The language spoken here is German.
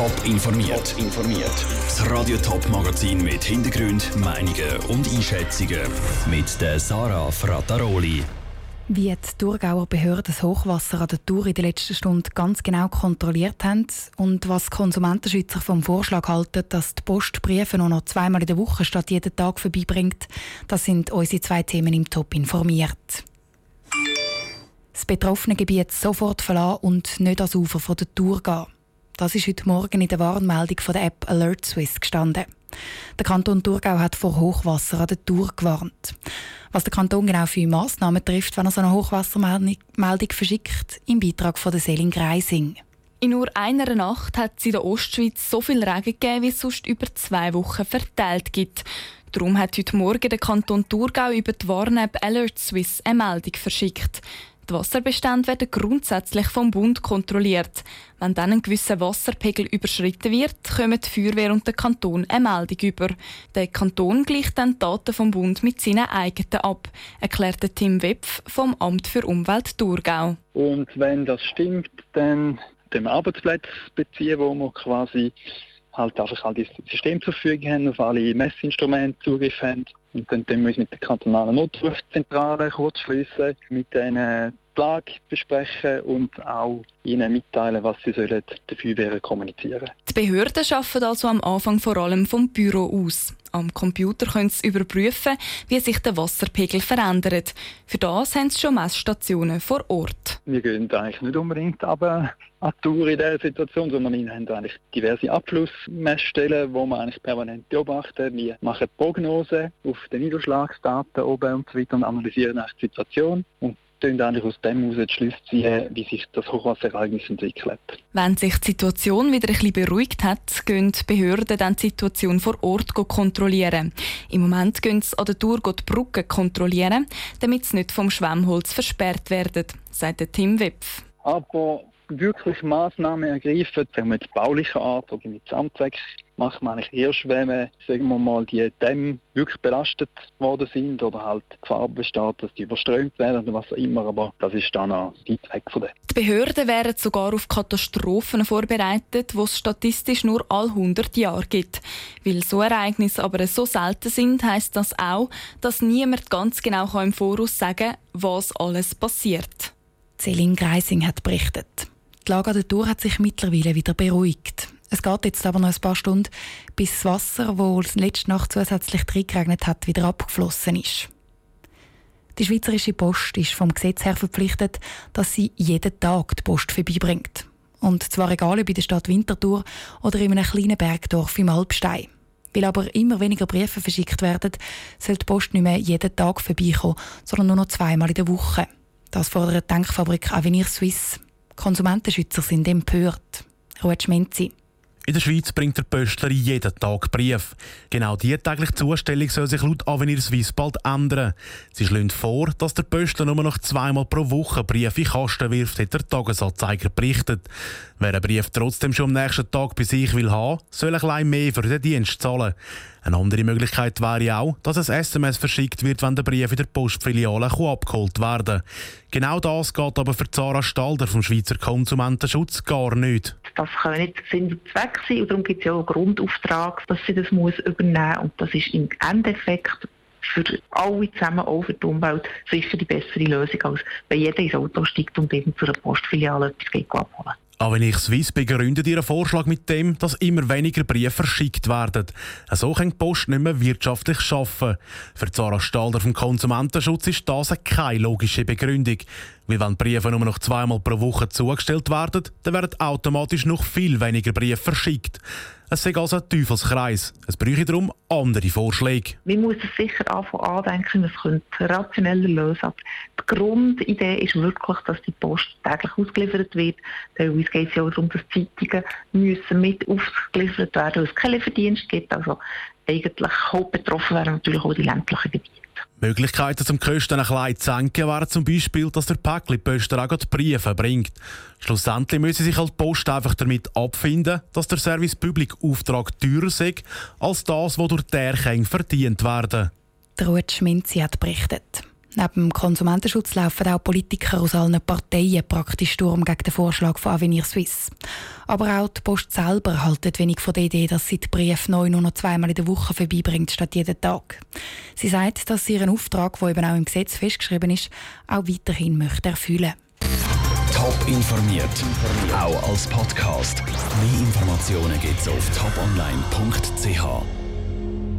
Top informiert. informiert. Das Radio Top Magazin mit Hintergrund, Meinungen und Einschätzungen mit der Sarah Frataroli. Wie die Thurgauer Behörden das Hochwasser an der Tour in der letzten Stunde ganz genau kontrolliert haben und was Konsumentenschützer vom Vorschlag halten, dass die Post Briefe nur noch zweimal in der Woche statt jeden Tag vorbeibringt, das sind unsere zwei Themen im Top informiert. Das betroffene Gebiet sofort verlassen und nicht ans Ufer von der Tour gehen. Das ist heute Morgen in der Warnmeldung von der App Alert Swiss gestanden. Der Kanton Thurgau hat vor Hochwasser an der Tour gewarnt. Was der Kanton genau für Massnahmen trifft, wenn er so eine Hochwassermeldung verschickt, im Beitrag von der Selin Greising. In nur einer Nacht hat es in der Ostschweiz so viel Regen gegeben, wie es sonst über zwei Wochen verteilt gibt. Darum hat heute Morgen der Kanton Thurgau über die Warn-App Alert Swiss eine Meldung verschickt. Die Wasserbestände werden grundsätzlich vom Bund kontrolliert. Wenn dann ein gewisser Wasserpegel überschritten wird, kommen die Feuerwehr und der Kanton eine Meldung über. Der Kanton gleicht dann die Daten vom Bund mit seinen eigenen ab, erklärte Tim Wepf vom Amt für Umwelt Thurgau. Und wenn das stimmt, dann dem Arbeitsplatz beziehen, wo wir quasi halt einfach all dieses System zur Verfügung haben, auf alle Messinstrumente Zugriff haben. Und dann müssen wir mit der kantonalen Notrufzentrale kurz schließen, mit den Lage besprechen und auch ihnen mitteilen, was sie sollen der Feuerwehr kommunizieren Die Behörden arbeiten also am Anfang vor allem vom Büro aus. Am Computer können sie überprüfen, wie sich der Wasserpegel verändert. Für das haben sie schon Messstationen vor Ort. Wir gehen eigentlich nicht unbedingt aber an die Tour in dieser Situation, sondern wir haben eigentlich diverse Abflussmessstellen, die wir eigentlich permanent beobachten. Wir machen Prognosen auf den Niederschlagsdaten oben und so weiter und analysieren die Situation. Und können eigentlich aus dem heraus die Schlüsse ziehen, wie sich das Hochwasserereignis entwickelt. Wenn sich die Situation wieder ein bisschen beruhigt hat, gehen die Behörden dann die Situation vor Ort kontrollieren. Im Moment gehen sie an der Tour die Brücken kontrollieren, damit sie nicht vom Schwemmholz versperrt werden, sagt Tim Wipf. Aber wirklich Massnahmen ergreifen, jetzt baulicher Art oder mit Samtzweck, macht man eigentlich erst, wenn man, sagen wir mal, die Dämme wirklich belastet worden sind oder halt die Gefahr besteht, dass die überströmt werden oder was auch immer, aber das ist dann auch weit weg von dem. Die Behörden wären sogar auf Katastrophen vorbereitet, die es statistisch nur alle 100 Jahre gibt. Weil so Ereignisse aber so selten sind, heisst das auch, dass niemand ganz genau im Voraus sagen kann, was alles passiert. Celine Greising hat berichtet. Die Lage an der Tour hat sich mittlerweile wieder beruhigt. Es geht jetzt aber noch ein paar Stunden, bis das Wasser, das letzte Nacht zusätzlich reingeregnet hat, wieder abgeflossen ist. Die Schweizerische Post ist vom Gesetz her verpflichtet, dass sie jeden Tag die Post vorbeibringt. Und zwar egal ob in der Stadt Winterthur oder in einem kleinen Bergdorf im Alpstein. Weil aber immer weniger Briefe verschickt werden, soll die Post nicht mehr jeden Tag vorbeikommen, sondern nur noch zweimal in der Woche. Das fordert die Denkfabrik Avenir Suisse. Konsumentenschützer sind empört. Ruud Schmenzi. In der Schweiz bringt der Pöstler jeden Tag Brief. Genau diese tägliche Zustellung soll sich laut Avenir Suisse bald ändern. Sie schlägt vor, dass der Pöstler nur noch zweimal pro Woche Briefe in Kasten wirft, hat der Tagesanzeiger berichtet. Wer einen Brief trotzdem schon am nächsten Tag bei sich will haben, soll ein bisschen mehr für den Dienst zahlen. Eine andere Möglichkeit wäre auch, dass ein SMS verschickt wird, wenn der Brief in der Postfiliale abgeholt werden Genau das geht aber für Zara Stalder vom Schweizer Konsumentenschutz gar nicht. Das kann nicht Sinn und Zweck sein und darum gibt es ja auch einen Grundauftrag, dass sie das muss übernehmen. Und das ist im Endeffekt für alle zusammen, auch für die Umwelt, sicher die bessere Lösung, als wenn jeder ins Auto steigt und eben zu einer Postfiliale etwas abholen auch wenn ich Swiss begründet ihren Vorschlag mit dem, dass immer weniger Briefe verschickt werden. So kann die Post nicht mehr wirtschaftlich arbeiten. Für Zara Stalder vom Konsumentenschutz ist das keine logische Begründung. Weil wenn Briefe nur noch zweimal pro Woche zugestellt werden, dann werden automatisch noch viel weniger Briefe verschickt. Es ist also ein Teufelskreis. Es bräuchte darum andere Vorschläge. Muss es sicher anfangen andenken, es könnte rationeller lösen. Aber die Grundidee ist wirklich, dass die Post täglich ausgeliefert wird. Teilweise geht es ja auch darum, dass Zeitungen müssen mit ausgeliefert werden, weil es keinen Lieferdienst gibt. Also eigentlich hauptbetroffen wären natürlich auch die ländlichen Gebiete. Möglichkeiten zum Kosten ein bisschen zu senken wären zum Beispiel, dass der Päckli-Pöster auch die Briefe bringt. Schlussendlich müsse sich halt die Post einfach damit abfinden, dass der Service Public Auftrag teurer sei, als das, was durch die Erkennung verdient werden. Der Ruud Schminzi hat berichtet. Neben dem Konsumentenschutz laufen auch Politiker aus allen Parteien praktisch Sturm gegen den Vorschlag von Avenir Suisse. Aber auch die Post selber haltet wenig von der Idee, dass sie die Briefe neu nur noch zweimal in der Woche vorbeibringt, statt jeden Tag. Sie sagt, dass sie ihren Auftrag, der eben auch im Gesetz festgeschrieben ist, auch weiterhin möchte erfüllen Top informiert, auch als Podcast. Mehr Informationen gibt es auf toponline.ch.